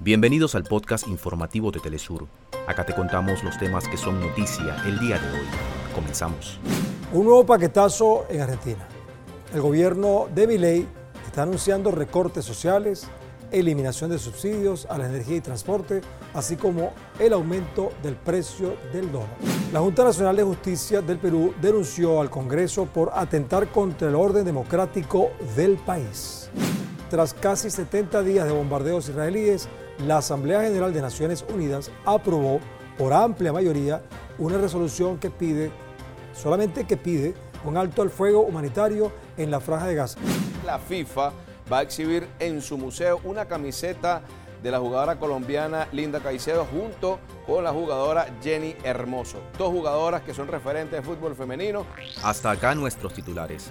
Bienvenidos al podcast informativo de Telesur. Acá te contamos los temas que son noticia el día de hoy. Comenzamos. Un nuevo paquetazo en Argentina. El gobierno de Milei está anunciando recortes sociales, eliminación de subsidios a la energía y transporte, así como el aumento del precio del dólar. La Junta Nacional de Justicia del Perú denunció al Congreso por atentar contra el orden democrático del país. Tras casi 70 días de bombardeos israelíes, la Asamblea General de Naciones Unidas aprobó por amplia mayoría una resolución que pide, solamente que pide, un alto al fuego humanitario en la franja de Gaza. La FIFA va a exhibir en su museo una camiseta de la jugadora colombiana Linda Caicedo junto con la jugadora Jenny Hermoso. Dos jugadoras que son referentes de fútbol femenino. Hasta acá nuestros titulares.